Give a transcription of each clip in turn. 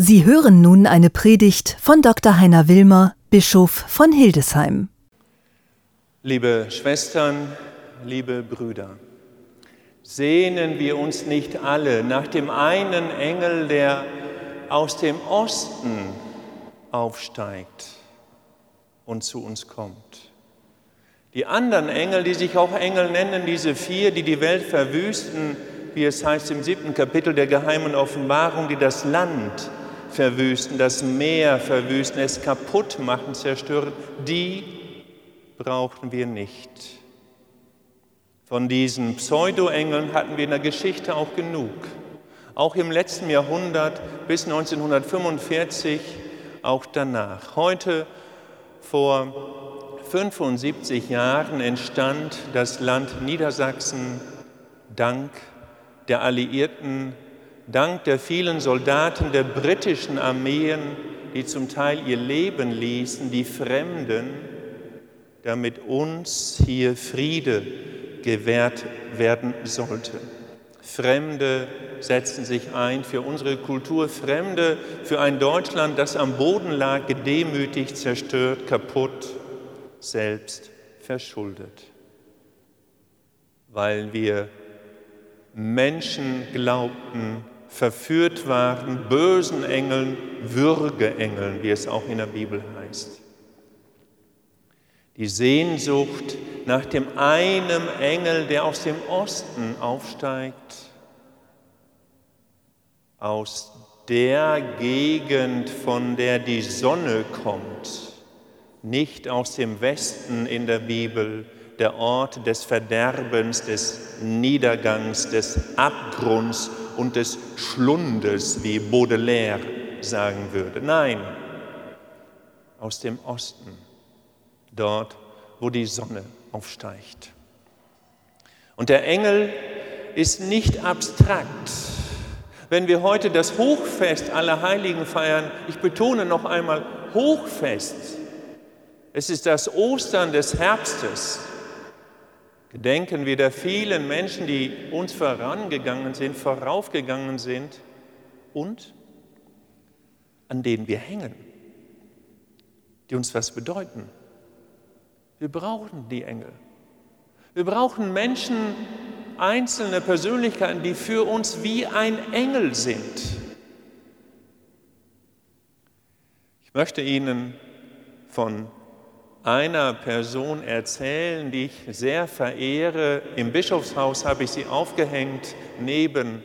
Sie hören nun eine Predigt von Dr. Heiner Wilmer, Bischof von Hildesheim. Liebe Schwestern, liebe Brüder, sehnen wir uns nicht alle nach dem einen Engel, der aus dem Osten aufsteigt und zu uns kommt. Die anderen Engel, die sich auch Engel nennen, diese vier, die die Welt verwüsten, wie es heißt im siebten Kapitel der geheimen Offenbarung, die das Land verwüsten, das Meer verwüsten, es kaputt machen, zerstören, die brauchten wir nicht. Von diesen Pseudo-Engeln hatten wir in der Geschichte auch genug. Auch im letzten Jahrhundert bis 1945, auch danach. Heute, vor 75 Jahren, entstand das Land Niedersachsen dank der Alliierten dank der vielen Soldaten der britischen Armeen, die zum Teil ihr Leben ließen, die Fremden, damit uns hier Friede gewährt werden sollte. Fremde setzen sich ein für unsere Kultur, Fremde für ein Deutschland, das am Boden lag, gedemütigt, zerstört, kaputt, selbst verschuldet. Weil wir Menschen glaubten, verführt waren, bösen Engeln, Würgeengeln, wie es auch in der Bibel heißt. Die Sehnsucht nach dem einen Engel, der aus dem Osten aufsteigt, aus der Gegend, von der die Sonne kommt, nicht aus dem Westen in der Bibel, der Ort des Verderbens, des Niedergangs, des Abgrunds und des Schlundes, wie Baudelaire sagen würde. Nein, aus dem Osten, dort, wo die Sonne aufsteigt. Und der Engel ist nicht abstrakt. Wenn wir heute das Hochfest aller Heiligen feiern, ich betone noch einmal Hochfest, es ist das Ostern des Herbstes, Gedenken wir der vielen Menschen, die uns vorangegangen sind, voraufgegangen sind und an denen wir hängen, die uns was bedeuten. Wir brauchen die Engel. Wir brauchen Menschen, einzelne Persönlichkeiten, die für uns wie ein Engel sind. Ich möchte Ihnen von einer Person erzählen, die ich sehr verehre. Im Bischofshaus habe ich sie aufgehängt, neben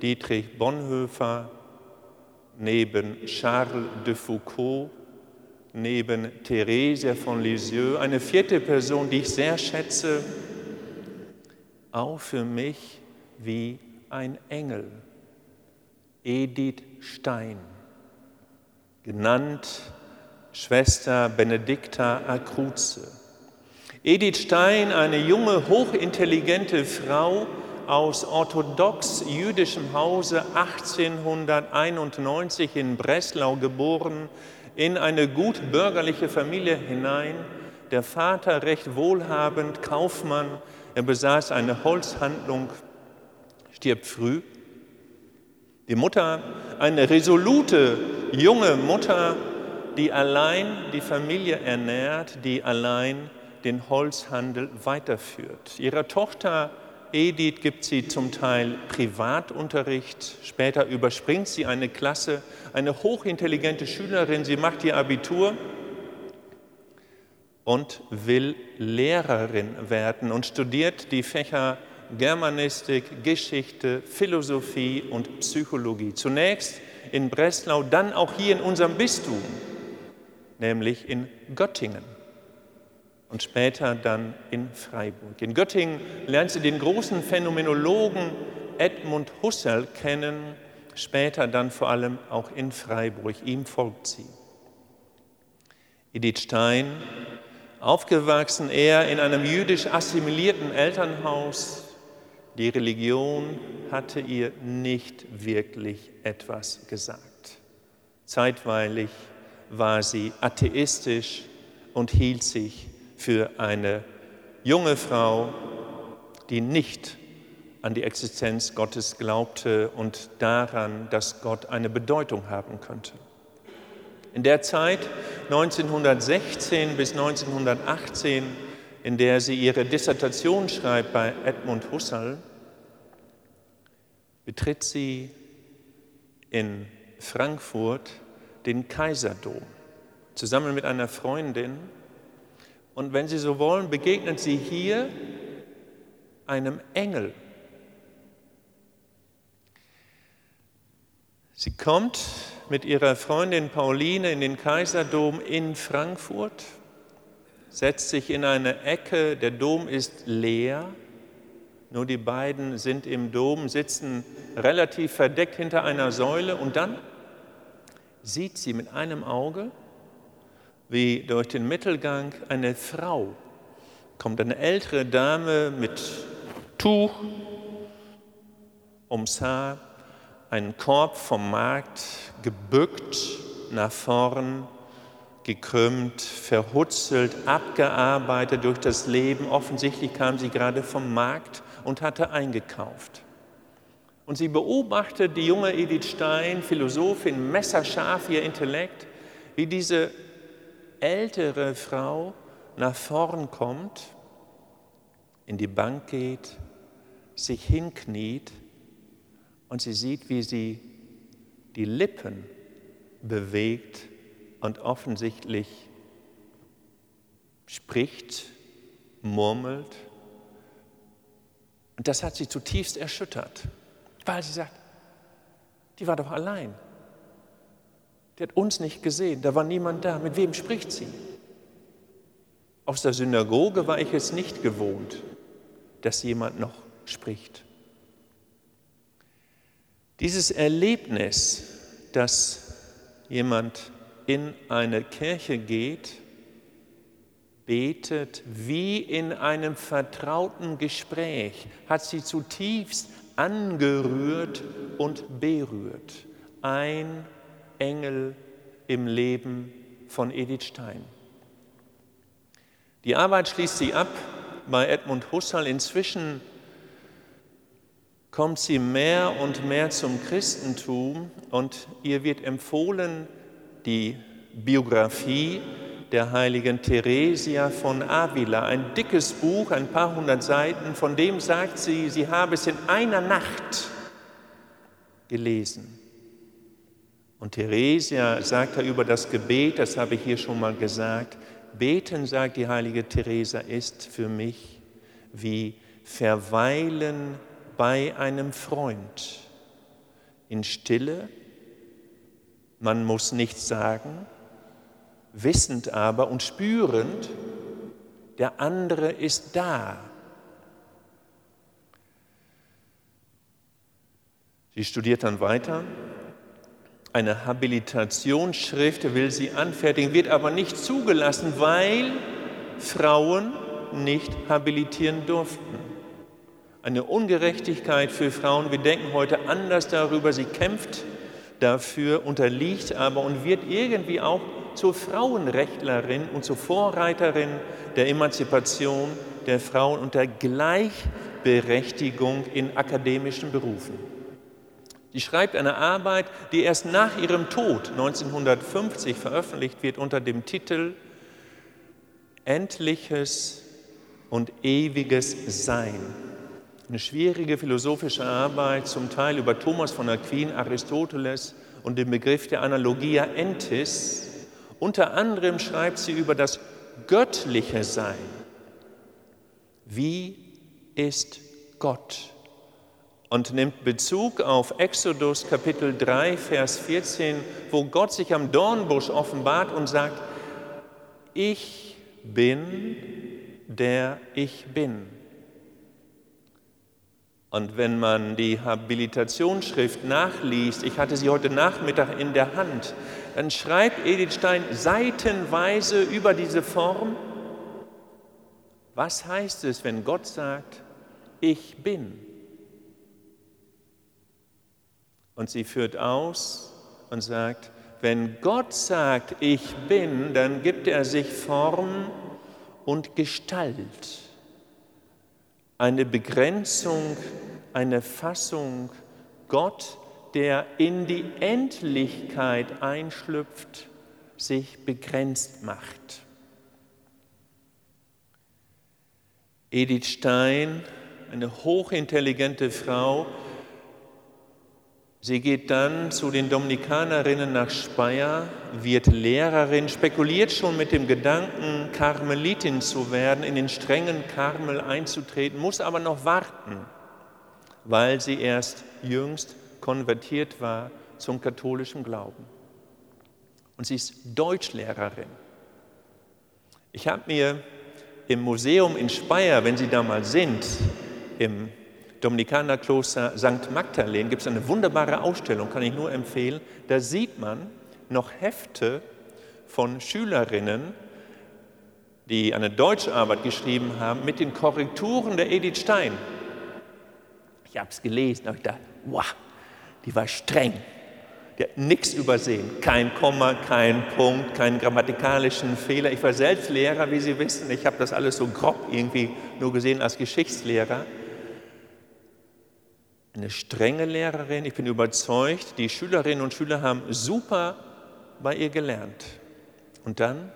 Dietrich Bonhoeffer, neben Charles de Foucault, neben Therese von Lisieux. Eine vierte Person, die ich sehr schätze, auch für mich wie ein Engel, Edith Stein, genannt Schwester Benedikta Akruze. Edith Stein, eine junge, hochintelligente Frau aus orthodox jüdischem Hause, 1891 in Breslau geboren, in eine gut bürgerliche Familie hinein. Der Vater recht wohlhabend, Kaufmann, er besaß eine Holzhandlung, stirbt früh. Die Mutter, eine resolute junge Mutter, die allein die Familie ernährt, die allein den Holzhandel weiterführt. Ihrer Tochter Edith gibt sie zum Teil Privatunterricht, später überspringt sie eine Klasse, eine hochintelligente Schülerin, sie macht ihr Abitur und will Lehrerin werden und studiert die Fächer Germanistik, Geschichte, Philosophie und Psychologie. Zunächst in Breslau, dann auch hier in unserem Bistum nämlich in Göttingen und später dann in Freiburg. In Göttingen lernt sie den großen Phänomenologen Edmund Husserl kennen, später dann vor allem auch in Freiburg. Ihm folgt sie. Edith Stein, aufgewachsen eher in einem jüdisch assimilierten Elternhaus, die Religion hatte ihr nicht wirklich etwas gesagt. Zeitweilig war sie atheistisch und hielt sich für eine junge Frau, die nicht an die Existenz Gottes glaubte und daran, dass Gott eine Bedeutung haben könnte. In der Zeit 1916 bis 1918, in der sie ihre Dissertation schreibt bei Edmund Husserl, betritt sie in Frankfurt den Kaiserdom zusammen mit einer Freundin. Und wenn Sie so wollen, begegnet sie hier einem Engel. Sie kommt mit ihrer Freundin Pauline in den Kaiserdom in Frankfurt, setzt sich in eine Ecke, der Dom ist leer, nur die beiden sind im Dom, sitzen relativ verdeckt hinter einer Säule und dann sieht sie mit einem Auge, wie durch den Mittelgang eine Frau kommt, eine ältere Dame mit Tuch ums Haar, einen Korb vom Markt, gebückt nach vorn, gekrümmt, verhutzelt, abgearbeitet durch das Leben. Offensichtlich kam sie gerade vom Markt und hatte eingekauft. Und sie beobachtet die junge Edith Stein, Philosophin, messerscharf ihr Intellekt, wie diese ältere Frau nach vorn kommt, in die Bank geht, sich hinkniet und sie sieht, wie sie die Lippen bewegt und offensichtlich spricht, murmelt. Und das hat sie zutiefst erschüttert, weil sie sagt, die war doch allein. Die hat uns nicht gesehen, da war niemand da. Mit wem spricht sie? Aus der Synagoge war ich es nicht gewohnt, dass jemand noch spricht. Dieses Erlebnis, dass jemand in eine Kirche geht, betet wie in einem vertrauten Gespräch, hat sie zutiefst angerührt und berührt. Ein Engel im Leben von Edith Stein. Die Arbeit schließt sie ab bei Edmund Husserl. Inzwischen kommt sie mehr und mehr zum Christentum und ihr wird empfohlen, die Biografie der heiligen Theresia von Avila, ein dickes Buch, ein paar hundert Seiten, von dem sagt sie, sie habe es in einer Nacht gelesen. Und Theresia sagt er über das Gebet, das habe ich hier schon mal gesagt, beten, sagt die heilige Theresia, ist für mich wie verweilen bei einem Freund in Stille. Man muss nichts sagen, wissend aber und spürend, der andere ist da. Sie studiert dann weiter. Eine Habilitationsschrift will sie anfertigen, wird aber nicht zugelassen, weil Frauen nicht habilitieren durften eine Ungerechtigkeit für Frauen. Wir denken heute anders darüber. Sie kämpft dafür, unterliegt aber und wird irgendwie auch zur Frauenrechtlerin und zur Vorreiterin der Emanzipation der Frauen und der Gleichberechtigung in akademischen Berufen. Sie schreibt eine Arbeit, die erst nach ihrem Tod 1950 veröffentlicht wird unter dem Titel Endliches und ewiges Sein eine schwierige philosophische Arbeit, zum Teil über Thomas von Aquin, Aristoteles und den Begriff der Analogia entis. Unter anderem schreibt sie über das göttliche Sein. Wie ist Gott? Und nimmt Bezug auf Exodus Kapitel 3, Vers 14, wo Gott sich am Dornbusch offenbart und sagt, ich bin der ich bin. Und wenn man die Habilitationsschrift nachliest, ich hatte sie heute Nachmittag in der Hand, dann schreibt Edith Stein seitenweise über diese Form, was heißt es, wenn Gott sagt, ich bin? Und sie führt aus und sagt, wenn Gott sagt, ich bin, dann gibt er sich Form und Gestalt eine Begrenzung eine Fassung Gott, der in die Endlichkeit einschlüpft, sich begrenzt macht. Edith Stein, eine hochintelligente Frau, sie geht dann zu den Dominikanerinnen nach Speyer, wird Lehrerin, spekuliert schon mit dem Gedanken, Karmelitin zu werden, in den strengen Karmel einzutreten, muss aber noch warten, weil sie erst jüngst konvertiert war zum katholischen Glauben. Und sie ist Deutschlehrerin. Ich habe mir im Museum in Speyer, wenn Sie da mal sind, im Dominikanerkloster St. Magdalene, gibt es eine wunderbare Ausstellung, kann ich nur empfehlen. Da sieht man noch Hefte von Schülerinnen, die eine Deutscharbeit geschrieben haben, mit den Korrekturen der Edith Stein. Ich habe es gelesen, habe ich gedacht, wow, die war streng. Die hat nichts übersehen. Kein Komma, kein Punkt, keinen grammatikalischen Fehler. Ich war selbst Lehrer, wie Sie wissen. Ich habe das alles so grob irgendwie nur gesehen als Geschichtslehrer. Eine strenge Lehrerin. Ich bin überzeugt, die Schülerinnen und Schüler haben super bei ihr gelernt. Und dann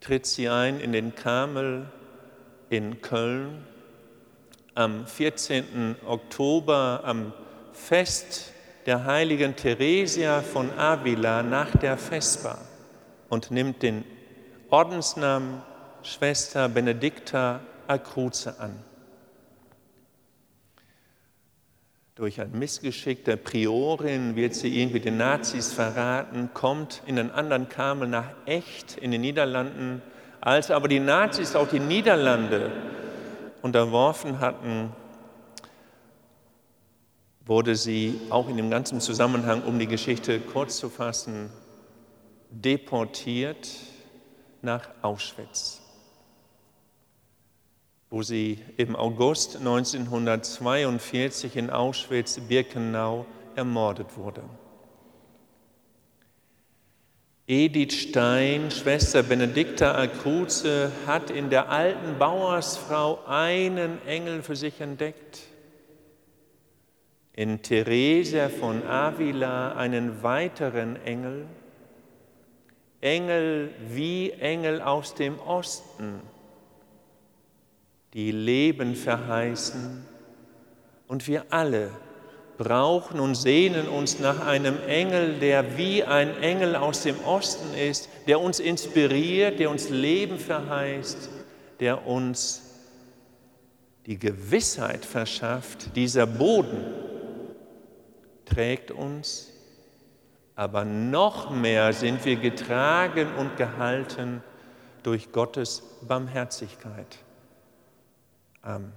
tritt sie ein in den Karmel in Köln am 14. Oktober, am Fest der heiligen Theresia von Avila nach der Vespa und nimmt den Ordensnamen Schwester Benedicta Acruze an. Durch ein Missgeschick der Priorin wird sie irgendwie den Nazis verraten, kommt in einen anderen Kamel nach Echt in den Niederlanden. Als aber die Nazis auch die Niederlande unterworfen hatten, wurde sie auch in dem ganzen Zusammenhang, um die Geschichte kurz zu fassen, deportiert nach Auschwitz, wo sie im August 1942 in Auschwitz-Birkenau ermordet wurde. Edith Stein, Schwester Benedikta Akruze, hat in der alten Bauersfrau einen Engel für sich entdeckt. In Theresia von Avila einen weiteren Engel, Engel wie Engel aus dem Osten, die Leben verheißen. Und wir alle brauchen und sehnen uns nach einem Engel, der wie ein Engel aus dem Osten ist, der uns inspiriert, der uns Leben verheißt, der uns die Gewissheit verschafft, dieser Boden, trägt uns, aber noch mehr sind wir getragen und gehalten durch Gottes Barmherzigkeit. Um,